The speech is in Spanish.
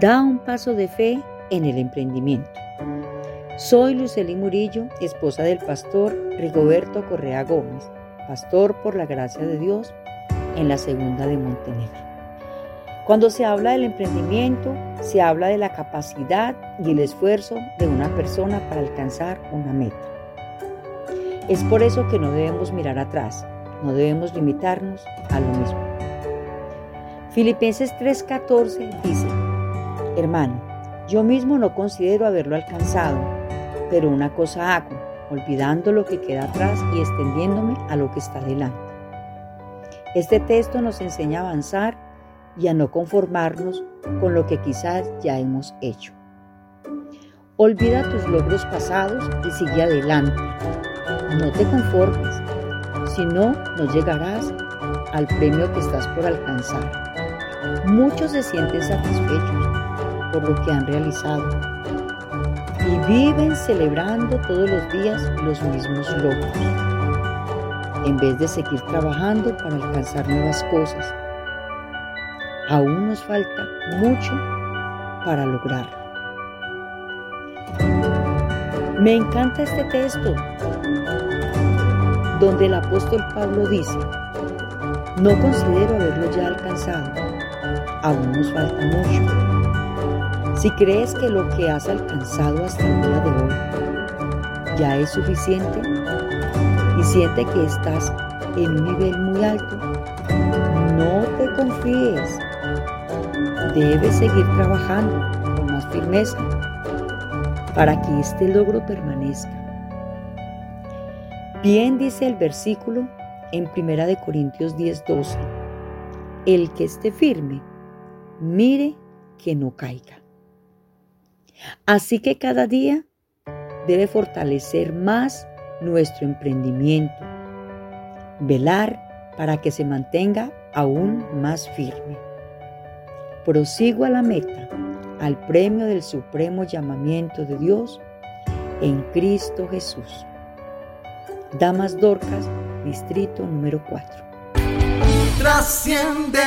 Da un paso de fe en el emprendimiento. Soy Lucely Murillo, esposa del pastor Rigoberto Correa Gómez, pastor por la gracia de Dios en la segunda de Montenegro. Cuando se habla del emprendimiento, se habla de la capacidad y el esfuerzo de una persona para alcanzar una meta. Es por eso que no debemos mirar atrás, no debemos limitarnos a lo mismo. Filipenses 3:14 dice, Hermano, yo mismo no considero haberlo alcanzado, pero una cosa hago, olvidando lo que queda atrás y extendiéndome a lo que está delante. Este texto nos enseña a avanzar y a no conformarnos con lo que quizás ya hemos hecho. Olvida tus logros pasados y sigue adelante. No te conformes, si no, no llegarás al premio que estás por alcanzar. Muchos se sienten satisfechos por lo que han realizado y viven celebrando todos los días los mismos logros, en vez de seguir trabajando para alcanzar nuevas cosas. Aún nos falta mucho para lograrlo. Me encanta este texto donde el apóstol Pablo dice, no considero haberlo ya alcanzado, aún nos falta mucho. Si crees que lo que has alcanzado hasta el día de hoy ya es suficiente y siente que estás en un nivel muy alto, no te confíes. Debes seguir trabajando con más firmeza para que este logro permanezca. Bien dice el versículo en 1 de Corintios 10:12. El que esté firme, mire que no caiga. Así que cada día debe fortalecer más nuestro emprendimiento, velar para que se mantenga aún más firme. Prosigo a la meta, al premio del supremo llamamiento de Dios en Cristo Jesús. Damas Dorcas, distrito número 4. Trasciende.